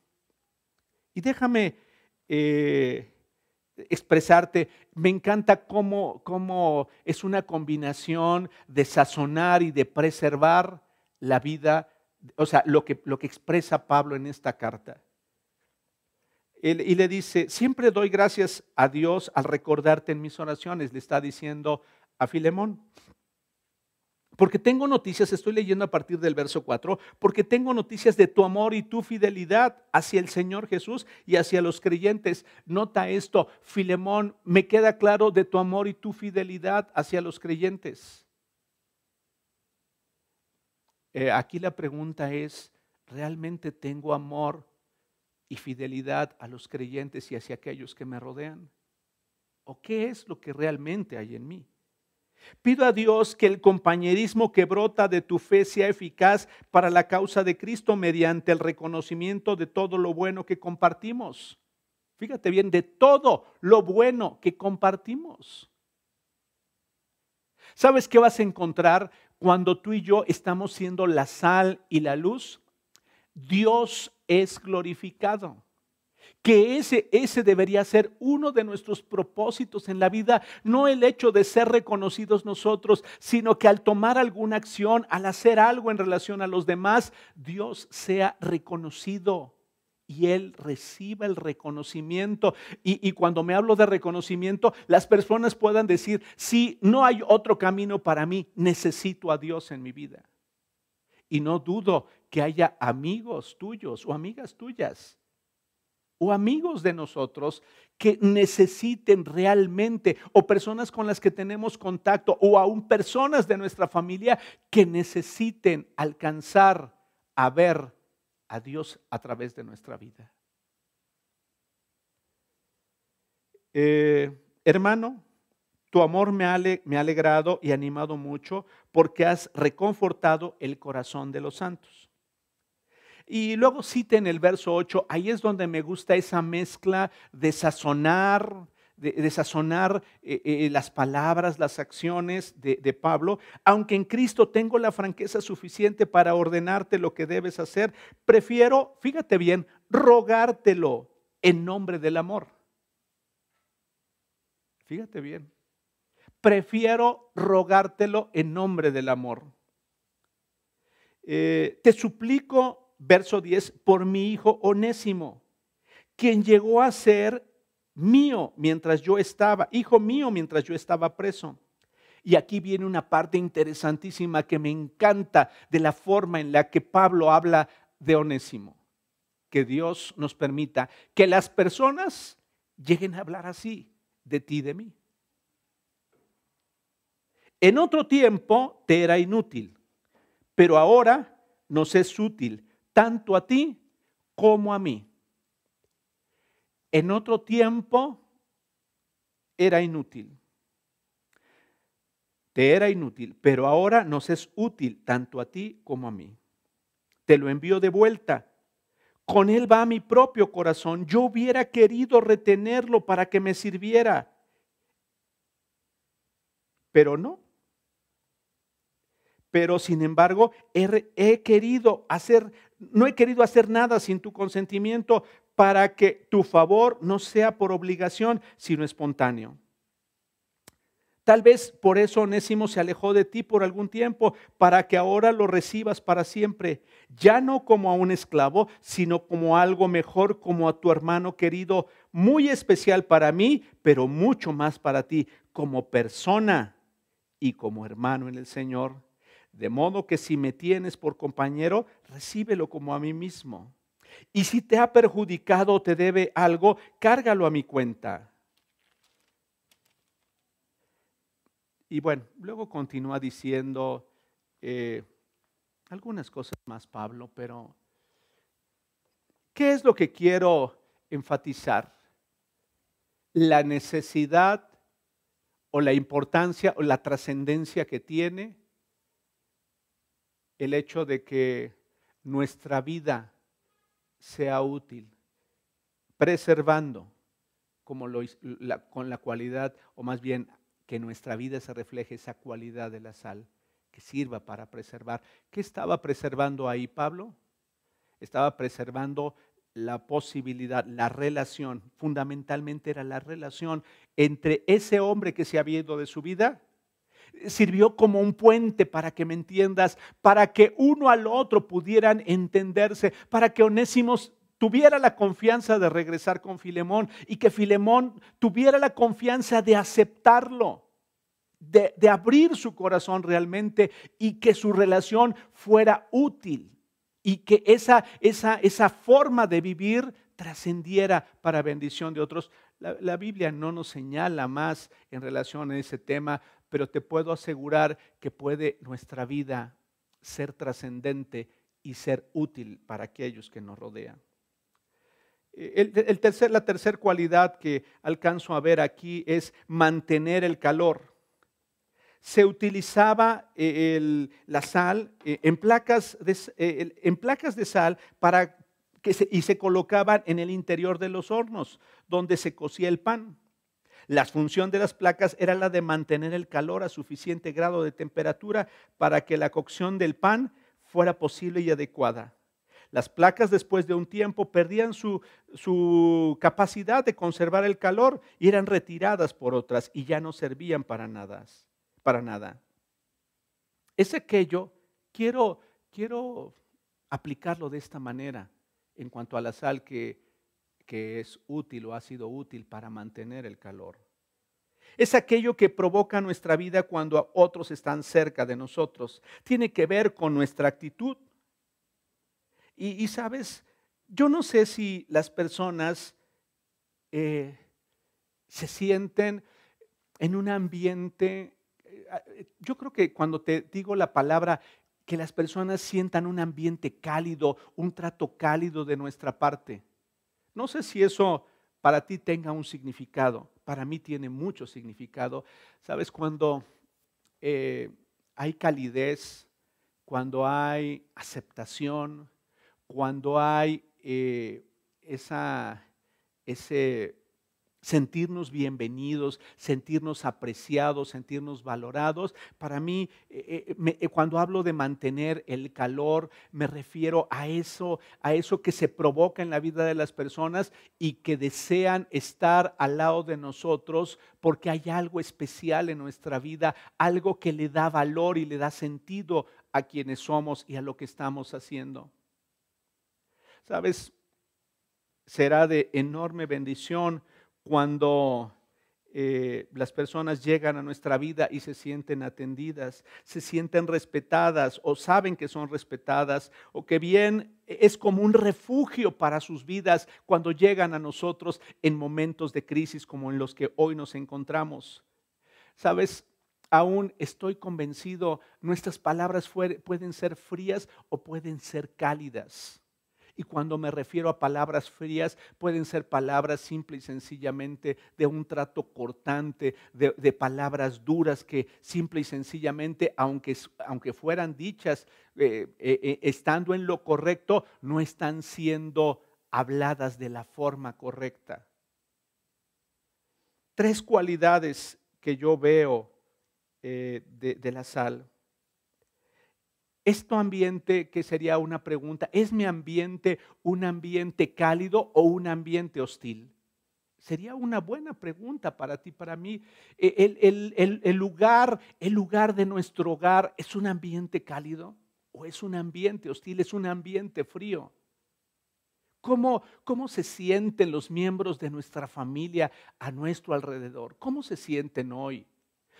Y déjame eh, expresarte, me encanta cómo, cómo es una combinación de sazonar y de preservar la vida, o sea, lo que, lo que expresa Pablo en esta carta. y le dice, siempre doy gracias a Dios al recordarte en mis oraciones, le está diciendo a Filemón. Porque tengo noticias, estoy leyendo a partir del verso 4, porque tengo noticias de tu amor y tu fidelidad hacia el Señor Jesús y hacia los creyentes. Nota esto, Filemón, me queda claro de tu amor y tu fidelidad hacia los creyentes. Eh, aquí la pregunta es, ¿realmente tengo amor y fidelidad a los creyentes y hacia aquellos que me rodean? ¿O qué es lo que realmente hay en mí? Pido a Dios que el compañerismo que brota de tu fe sea eficaz para la causa de Cristo mediante el reconocimiento de todo lo bueno que compartimos. Fíjate bien, de todo lo bueno que compartimos. ¿Sabes qué vas a encontrar cuando tú y yo estamos siendo la sal y la luz? Dios es glorificado que ese, ese debería ser uno de nuestros propósitos en la vida, no el hecho de ser reconocidos nosotros, sino que al tomar alguna acción, al hacer algo en relación a los demás, Dios sea reconocido y Él reciba el reconocimiento. Y, y, cuando me hablo de reconocimiento, las personas puedan decir, si no hay otro camino para mí, necesito a Dios en mi vida. Y no dudo que haya amigos tuyos o amigas tuyas o amigos de nosotros que necesiten realmente, o personas con las que tenemos contacto, o aún personas de nuestra familia que necesiten alcanzar a ver a Dios a través de nuestra vida. Eh, hermano, tu amor me ha, me ha alegrado y animado mucho porque has reconfortado el corazón de los santos. Y luego cita en el verso 8, ahí es donde me gusta esa mezcla de sazonar, sazonar eh, eh, las palabras, las acciones de, Pablo. Aunque en Cristo tengo la franqueza suficiente para ordenarte lo que debes hacer, prefiero, fíjate bien, rogártelo en nombre del amor. Fíjate bien. Prefiero rogártelo en nombre del amor. Eh, te suplico, verso 10, por mi hijo onésimo, quien llegó a ser mío mientras yo estaba, hijo mío mientras yo estaba preso. Y aquí viene una parte interesantísima que me encanta de la forma en la que Pablo habla de Onésimo. Que Dios nos permita que las personas lleguen a hablar así de ti de mí. En otro tiempo te era inútil, pero ahora nos es útil tanto a ti como a mí. En otro tiempo era inútil. Te era inútil, pero ahora nos es útil tanto a ti como a mí. Te lo envío de vuelta. Con él va mi propio corazón. Yo hubiera querido retenerlo para que me sirviera. Pero no pero sin embargo he, querido hacer, no he querido hacer nada sin tu consentimiento para que tu favor no sea por obligación, sino espontáneo. Tal vez por eso Onésimo se alejó de ti por algún tiempo, para que ahora lo recibas para siempre, ya no como a un esclavo, sino como algo mejor, como a tu hermano querido, muy especial para mí, pero mucho más para ti, como persona y como hermano en el Señor. De modo que si me tienes por compañero, recíbelo como a mí mismo. Y si te ha perjudicado o te debe algo, cárgalo a mi cuenta. Y bueno, luego continúa diciendo eh, algunas cosas más, Pablo, pero ¿qué es lo que quiero enfatizar? La necesidad o la importancia o la trascendencia que tiene el hecho de que nuestra vida sea útil, preservando con la cualidad, o más bien que nuestra vida se refleje esa cualidad de la sal, que sirva para preservar. ¿Qué estaba preservando ahí Pablo? Estaba preservando la posibilidad, la relación, fundamentalmente era la relación entre ese hombre que se había ido de su vida sirvió como un puente para que me entiendas, para que uno al otro pudieran entenderse, para que Onésimos tuviera la confianza de regresar con Filemón y que Filemón tuviera la confianza de aceptarlo. De, abrir su corazón realmente y que su relación fuera útil y que esa, esa, esa forma de vivir trascendiera para bendición de otros. La, la, Biblia no nos señala más en relación a ese tema, pero te puedo asegurar que puede nuestra vida ser trascendente y ser útil para aquellos que nos rodean. El, tercer, la tercera cualidad que alcanzo a ver aquí es mantener el calor. Se utilizaba eh, la sal eh, en, placas de, eh, en placas de sal para que y se colocaban en el interior de los hornos donde se cocía el pan. La función de las placas era la de mantener el calor a suficiente grado de temperatura para que la cocción del pan fuera posible y adecuada. Las placas después de un tiempo perdían su, su, capacidad de conservar el calor y eran retiradas por otras y ya no servían para nada. Para nada. Es aquello, quiero, quiero aplicarlo de esta manera en cuanto a la sal que que es útil o ha sido útil para mantener el calor. Es aquello que provoca nuestra vida cuando otros están cerca de nosotros. Tiene que ver con nuestra actitud. Y, sabes, yo no sé si las personas eh, se sienten en un ambiente, eh, yo creo que cuando te digo la palabra, que las personas sientan un ambiente cálido, un trato cálido de nuestra parte. No sé si eso para ti tenga un significado. Para mí tiene mucho significado. ¿Sabes? Cuando eh, hay calidez, cuando hay aceptación, cuando hay eh, esa, ese sentirnos bienvenidos, sentirnos apreciados, sentirnos valorados. Para mí, eh, eh, eh, cuando hablo de mantener el calor, me refiero a eso, a eso que se provoca en la vida de las personas y que desean estar al lado de nosotros porque hay algo especial en nuestra vida, algo que le da valor y le da sentido a quienes somos y a lo que estamos haciendo. Sabes, será de enorme bendición cuando eh, las personas llegan a nuestra vida y se sienten atendidas, se sienten respetadas o saben que son respetadas o que bien es como un refugio para sus vidas cuando llegan a nosotros en momentos de crisis como en los que hoy nos encontramos. Sabes, aún estoy convencido, nuestras palabras pueden ser frías o pueden ser cálidas. Y cuando me refiero a palabras frías, pueden ser palabras simple y sencillamente de un trato cortante, de, palabras duras que simple y sencillamente, aunque, aunque fueran dichas eh, eh, eh, estando en lo correcto, no están siendo habladas de la forma correcta. Tres cualidades que yo veo de la sal. ¿Es ambiente, que sería una pregunta, es mi ambiente un ambiente cálido o un ambiente hostil? Sería una buena pregunta para ti, para mí. E, el, lugar, el lugar de nuestro hogar es un ambiente cálido o es un ambiente hostil, es un ambiente frío. ¿Cómo, ¿Cómo, se sienten los miembros de nuestra familia a nuestro alrededor? ¿Cómo se sienten hoy?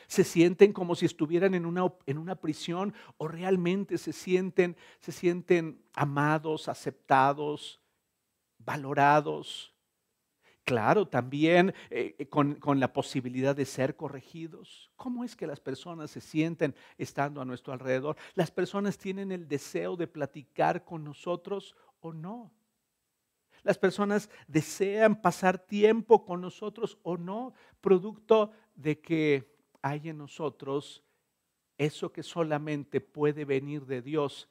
Se sienten como si estuvieran en una, en una prisión o realmente se sienten, se sienten amados, aceptados, valorados. Claro, también eh, eh, con, con, la posibilidad de ser corregidos. ¿Cómo es que las personas se sienten estando a nuestro alrededor? ¿Las personas tienen el deseo de platicar con nosotros o no? ¿Las personas desean pasar tiempo con nosotros o no? Producto de que hay en nosotros eso que solamente puede venir de Dios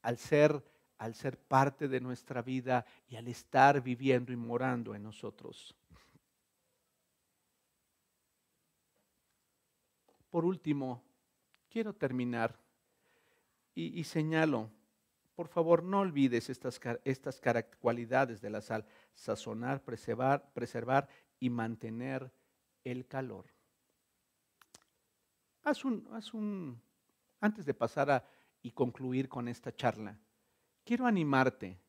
al ser, al ser parte de nuestra vida y al estar viviendo y morando en nosotros. Por último, quiero terminar y, señalo, por favor, no olvides estas, cualidades de la sal, sazonar, preservar y mantener el calor. Haz un, haz un, antes de pasar a, y concluir con esta charla, quiero animarte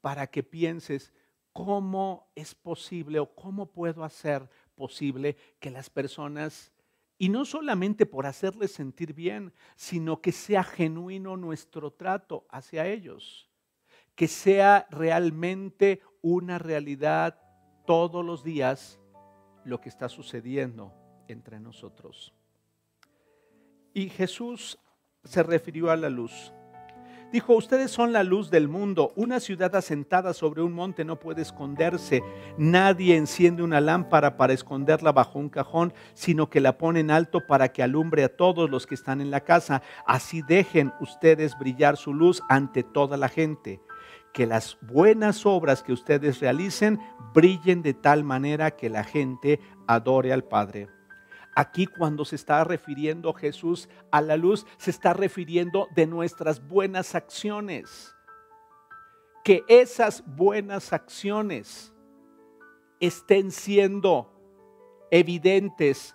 para que pienses cómo es posible o cómo puedo hacer posible que las personas, y no solamente por hacerles sentir bien, sino que sea genuino nuestro trato hacia ellos, que sea realmente una realidad todos los días lo que está sucediendo entre nosotros. Y Jesús se refirió a la luz. Dijo, ustedes son la luz del mundo. Una ciudad asentada sobre un monte no puede esconderse. Nadie enciende una lámpara para esconderla bajo un cajón, sino que la pone en alto para que alumbre a todos los que están en la casa. Así dejen ustedes brillar su luz ante toda la gente. Que las buenas obras que ustedes realicen brillen de tal manera que la gente adore al Padre. Aquí cuando se está refiriendo Jesús a la luz, se está refiriendo de nuestras buenas acciones. Que esas buenas acciones estén siendo evidentes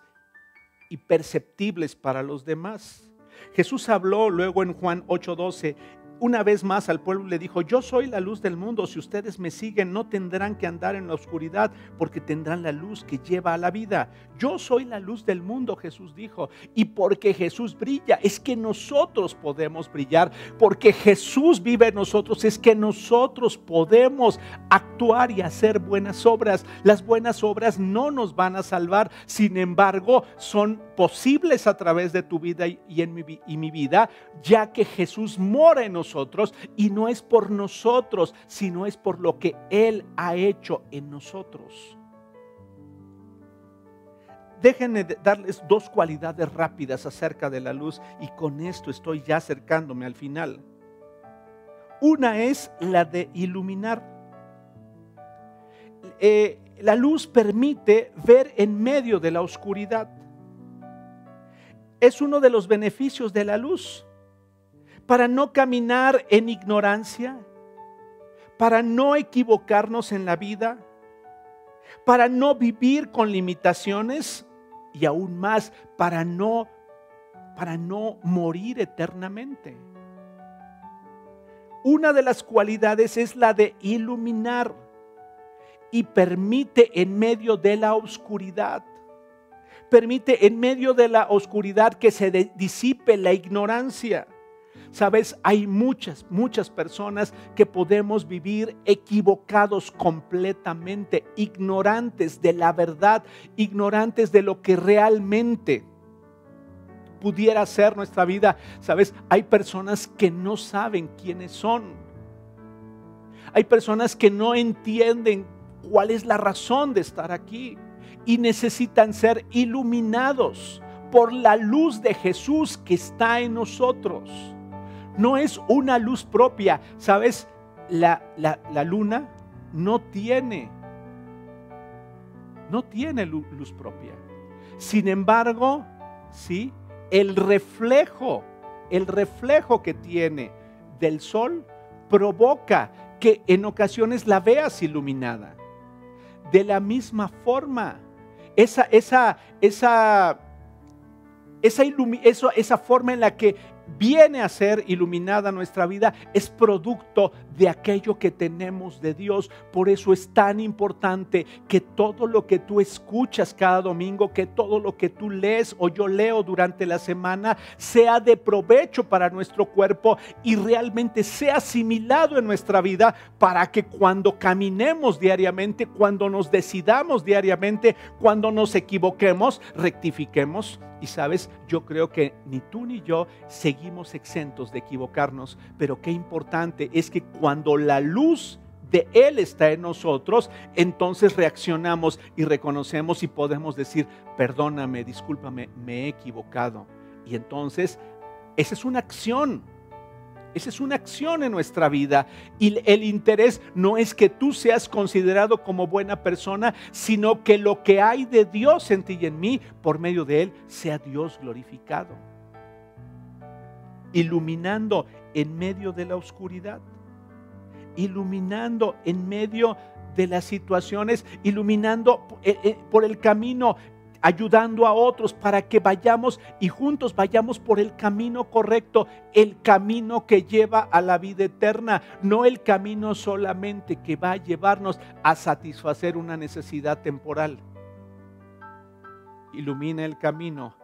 y perceptibles para los demás. Jesús habló luego en Juan 8:12, una vez más al pueblo le dijo, yo soy la luz del mundo, si ustedes me siguen no tendrán que andar en la oscuridad porque tendrán la luz que lleva a la vida. Yo soy la luz del mundo, Jesús dijo, y porque Jesús brilla, es que nosotros podemos brillar, porque Jesús vive en nosotros, es que nosotros podemos actuar y hacer buenas obras. Las buenas obras no nos van a salvar, sin embargo, son posibles a través de tu vida y, en mi, mi vida, ya que Jesús mora en nosotros y no es por nosotros, sino es por lo que Él ha hecho en nosotros. Déjenme darles dos cualidades rápidas acerca de la luz y con esto estoy ya acercándome al final. Una es la de iluminar. Eh, la luz permite ver en medio de la oscuridad. Es uno de los beneficios de la luz. Para no caminar en ignorancia, para no equivocarnos en la vida, para no vivir con limitaciones y aún más para no para no morir eternamente. Una de las cualidades es la de iluminar y permite en medio de la oscuridad, permite en medio de la oscuridad que se disipe la ignorancia. Sabes, hay muchas, muchas personas que podemos vivir equivocados completamente, ignorantes de la verdad, ignorantes de lo que realmente pudiera ser nuestra vida. Sabes, hay personas que no saben quiénes son. Hay personas que no entienden cuál es la razón de estar aquí y necesitan ser iluminados por la luz de Jesús que está en nosotros. No es una luz propia, ¿sabes? La, la, luna no tiene, no tiene luz propia. Sin embargo, sí, el reflejo, el reflejo que tiene del sol provoca que en ocasiones la veas iluminada. De la misma forma, esa, esa, esa, esa, esa forma en la que viene a ser iluminada nuestra vida es producto de aquello que tenemos de Dios. Por eso es tan importante que todo lo que tú escuchas cada domingo, que todo lo que tú lees o yo leo durante la semana sea de provecho para nuestro cuerpo y realmente sea asimilado en nuestra vida para que cuando caminemos diariamente, cuando nos decidamos diariamente, cuando nos equivoquemos, rectifiquemos y sabes, yo creo que ni tú ni yo seguimos exentos de equivocarnos, pero qué importante es que cuando la luz de Él está en nosotros, entonces reaccionamos y reconocemos y podemos decir, perdóname, discúlpame, me he equivocado. Y entonces, esa es una acción esa es una acción en nuestra vida. Y el interés no es que tú seas considerado como buena persona, sino que lo que hay de Dios en ti y en mí, por medio de Él, sea Dios glorificado. Iluminando en medio de la oscuridad. Iluminando en medio de las situaciones, iluminando eh, eh, por el camino ayudando a otros para que vayamos y juntos vayamos por el camino correcto, el camino que lleva a la vida eterna, no el camino solamente que va a llevarnos a satisfacer una necesidad temporal. Ilumina el camino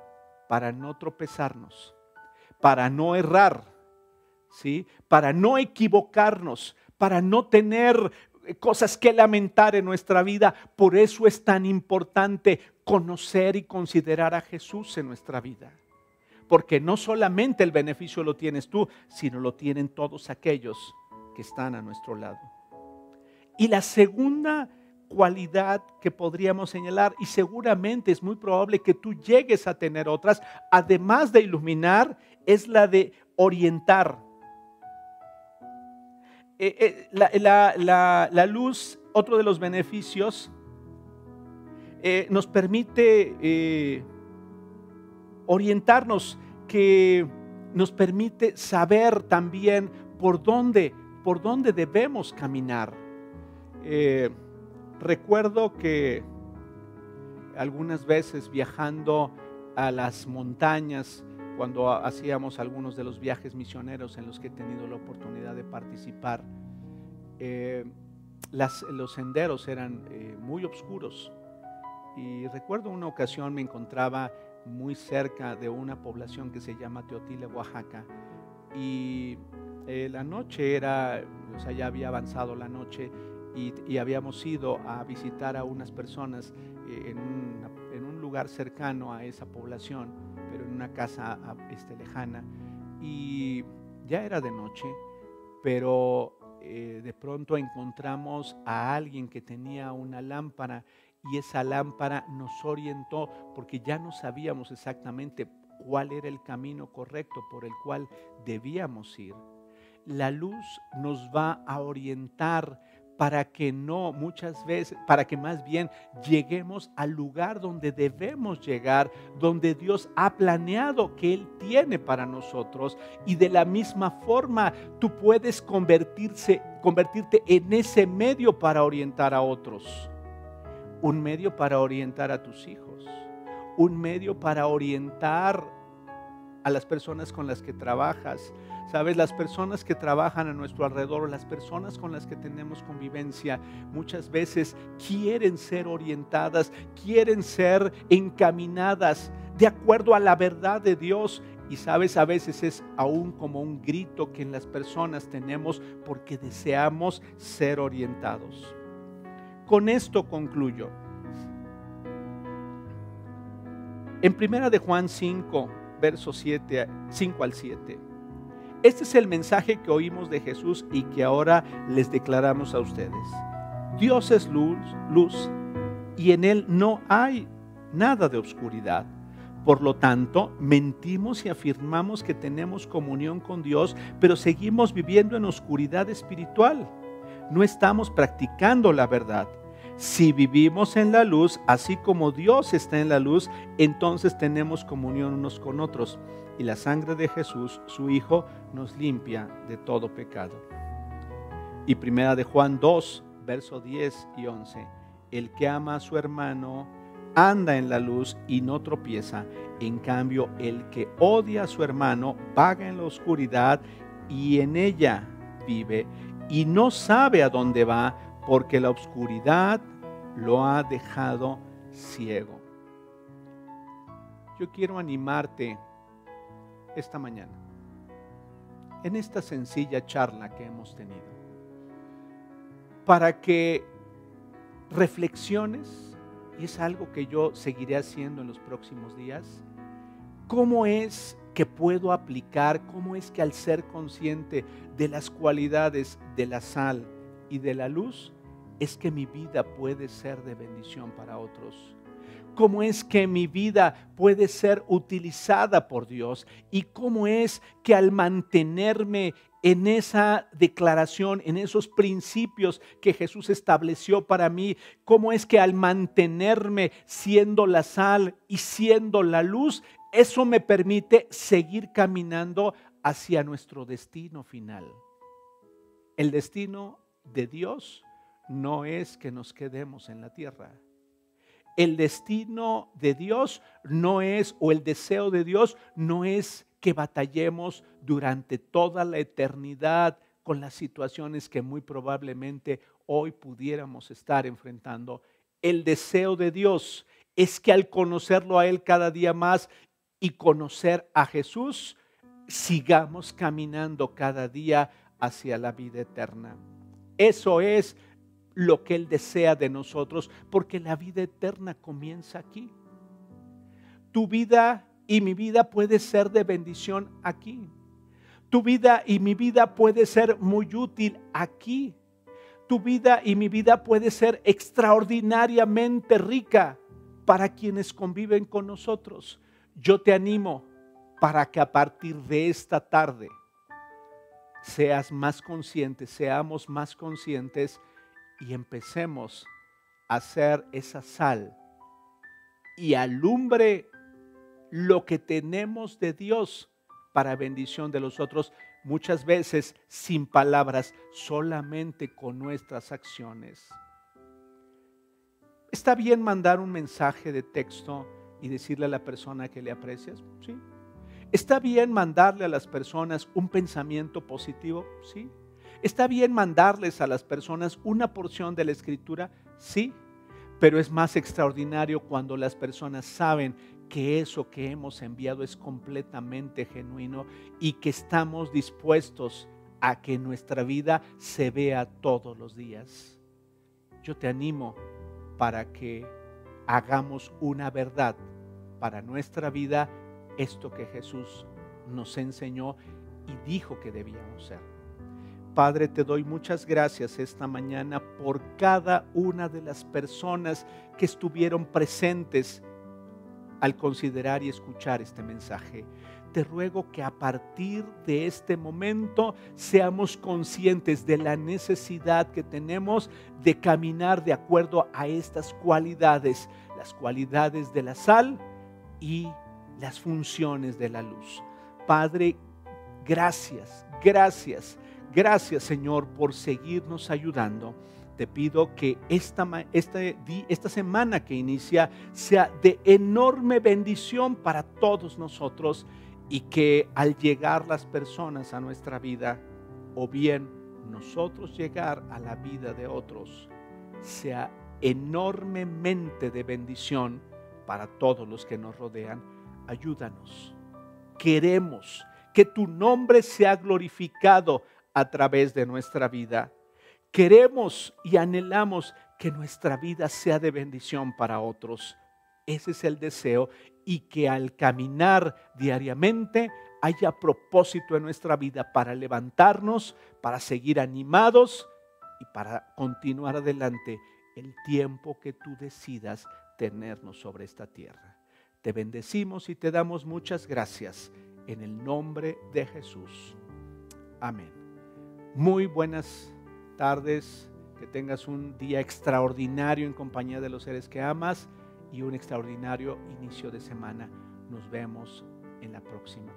para no tropezarnos, para no errar, ¿sí? Para no equivocarnos, para no tener cosas que lamentar en nuestra vida. Por eso es tan importante conocer y considerar a Jesús en nuestra vida. Porque no solamente el beneficio lo tienes tú, sino lo tienen todos aquellos que están a nuestro lado. Y la segunda cualidad que podríamos señalar, y seguramente es muy probable que tú llegues a tener otras, además de iluminar, es la de orientar. Eh, eh, la, luz, otro de los beneficios, eh, nos permite orientarnos, que nos permite saber también por dónde, por dónde debemos caminar. recuerdo que algunas veces viajando a las montañas, cuando hacíamos algunos de los viajes misioneros en los que he tenido la oportunidad de participar, eh, los senderos eran eh, muy oscuros. Y recuerdo una ocasión me encontraba muy cerca de una población que se llama Teotile, Oaxaca. Y eh, la noche era, o sea, ya había avanzado la noche y, habíamos ido a visitar a unas personas en, en un lugar cercano a esa población pero en una casa este, lejana. Y ya era de noche, pero eh, de pronto encontramos a alguien que tenía una lámpara y esa lámpara nos orientó porque ya no sabíamos exactamente cuál era el camino correcto por el cual debíamos ir. la luz nos va a orientar para que no muchas veces, para que más bien lleguemos al lugar donde debemos llegar, donde Dios ha planeado que Él tiene para nosotros. Y de la misma forma tú puedes convertirse, convertirte en ese medio para orientar a otros. Un medio para orientar a tus hijos. Un medio para orientar a las personas con las que trabajas, Sabes, las personas que trabajan a nuestro alrededor, las personas con las que tenemos convivencia, muchas veces quieren ser orientadas, quieren ser encaminadas de acuerdo a la verdad de Dios. Y sabes, a veces es aún como un grito que en las personas tenemos porque deseamos ser orientados. Con esto concluyo. En primera de Juan 5, versos 7, 5 al 7. Este es el mensaje que oímos de Jesús y que ahora les declaramos a ustedes. Dios es luz, luz y en Él no hay nada de oscuridad. Por lo tanto, mentimos y afirmamos que tenemos comunión con Dios, pero seguimos viviendo en oscuridad espiritual. No estamos practicando la verdad. Si vivimos en la luz, así como Dios está en la luz, entonces tenemos comunión unos con otros y la sangre de Jesús, su Hijo, nos limpia de todo pecado. Y primera de Juan 2, verso 10 y 11. El que ama a su hermano anda en la luz y no tropieza. En cambio, el que odia a su hermano vaga en la oscuridad y en ella vive y no sabe a dónde va porque la oscuridad lo ha dejado ciego. Yo quiero animarte esta mañana, en esta sencilla charla que hemos tenido, para que reflexiones, y es algo que yo seguiré haciendo en los próximos días, cómo es que puedo aplicar, cómo es que al ser consciente de las cualidades de la sal y de la luz, es que mi vida puede ser de bendición para otros cómo es que mi vida puede ser utilizada por Dios y cómo es que al mantenerme en esa declaración, en esos principios que Jesús estableció para mí, cómo es que al mantenerme siendo la sal y siendo la luz, eso me permite seguir caminando hacia nuestro destino final. El destino de Dios no es que nos quedemos en la tierra el destino de Dios no es, o el deseo de Dios no es que batallemos durante toda la eternidad con las situaciones que muy probablemente hoy pudiéramos estar enfrentando. El deseo de Dios es que al conocerlo a Él cada día más y conocer a Jesús, sigamos caminando cada día hacia la vida eterna. Eso es lo que Él desea de nosotros, porque la vida eterna comienza aquí. Tu vida y mi vida puede ser de bendición aquí. Tu vida y mi vida puede ser muy útil aquí. Tu vida y mi vida puede ser extraordinariamente rica para quienes conviven con nosotros. Yo te animo para que a partir de esta tarde seas más consciente, seamos más conscientes y empecemos a hacer esa sal y alumbre lo que tenemos de Dios para bendición de los otros, muchas veces sin palabras, solamente con nuestras acciones. ¿Está bien mandar un mensaje de texto y decirle a la persona que le aprecias? Sí. ¿Está bien mandarle a las personas un pensamiento positivo? Sí. ¿Está bien mandarles a las personas una porción de la escritura? Sí, pero es más extraordinario cuando las personas saben que eso que hemos enviado es completamente genuino y que estamos dispuestos a que nuestra vida se vea todos los días. Yo te animo para que hagamos una verdad para nuestra vida, esto que Jesús nos enseñó y dijo que debíamos ser. Padre, te doy muchas gracias esta mañana por cada una de las personas que estuvieron presentes al considerar y escuchar este mensaje. te ruego que a partir de este momento seamos conscientes de la necesidad que tenemos de caminar de acuerdo a estas cualidades, las cualidades de la sal y las funciones de la luz. Padre, gracias, gracias, gracias Señor por seguirnos ayudando te pido que esta, este esta semana que inicia sea de enorme bendición para todos nosotros y que al llegar las personas a nuestra vida, o bien nosotros llegar a la vida de otros, sea enormemente de bendición para todos los que nos rodean. Ayúdanos. Queremos que tu nombre sea glorificado a través de nuestra vida Queremos y anhelamos que nuestra vida sea de bendición para otros. Ese es el deseo y que al caminar diariamente haya propósito en nuestra vida para levantarnos, para seguir animados y para continuar adelante el tiempo que tú decidas tenernos sobre esta tierra. Te bendecimos y te damos muchas gracias en el nombre de Jesús. Amén. Muy buenas tardes, que tengas un día extraordinario en compañía de los seres que amas y un extraordinario inicio de semana. Nos vemos en la próxima.